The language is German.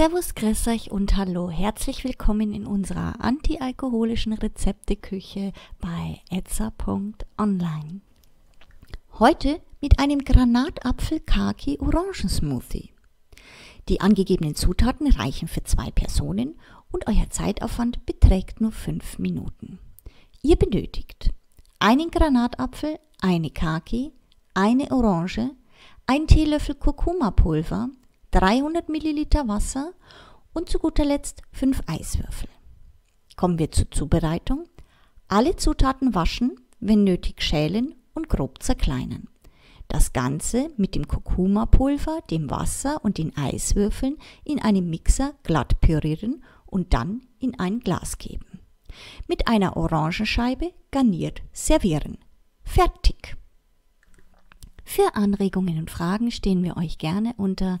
Servus, grüß euch und hallo. Herzlich willkommen in unserer antialkoholischen Rezepteküche bei etza.online. Heute mit einem Granatapfel-Kaki-Orangensmoothie. Die angegebenen Zutaten reichen für zwei Personen und euer Zeitaufwand beträgt nur fünf Minuten. Ihr benötigt einen Granatapfel, eine Kaki, eine Orange, ein Teelöffel Kurkuma-Pulver, 300 Milliliter Wasser und zu guter Letzt 5 Eiswürfel. Kommen wir zur Zubereitung. Alle Zutaten waschen, wenn nötig schälen und grob zerkleinern. Das Ganze mit dem Kurkuma-Pulver, dem Wasser und den Eiswürfeln in einem Mixer glatt pürieren und dann in ein Glas geben. Mit einer Orangenscheibe garniert servieren. Fertig! Für Anregungen und Fragen stehen wir euch gerne unter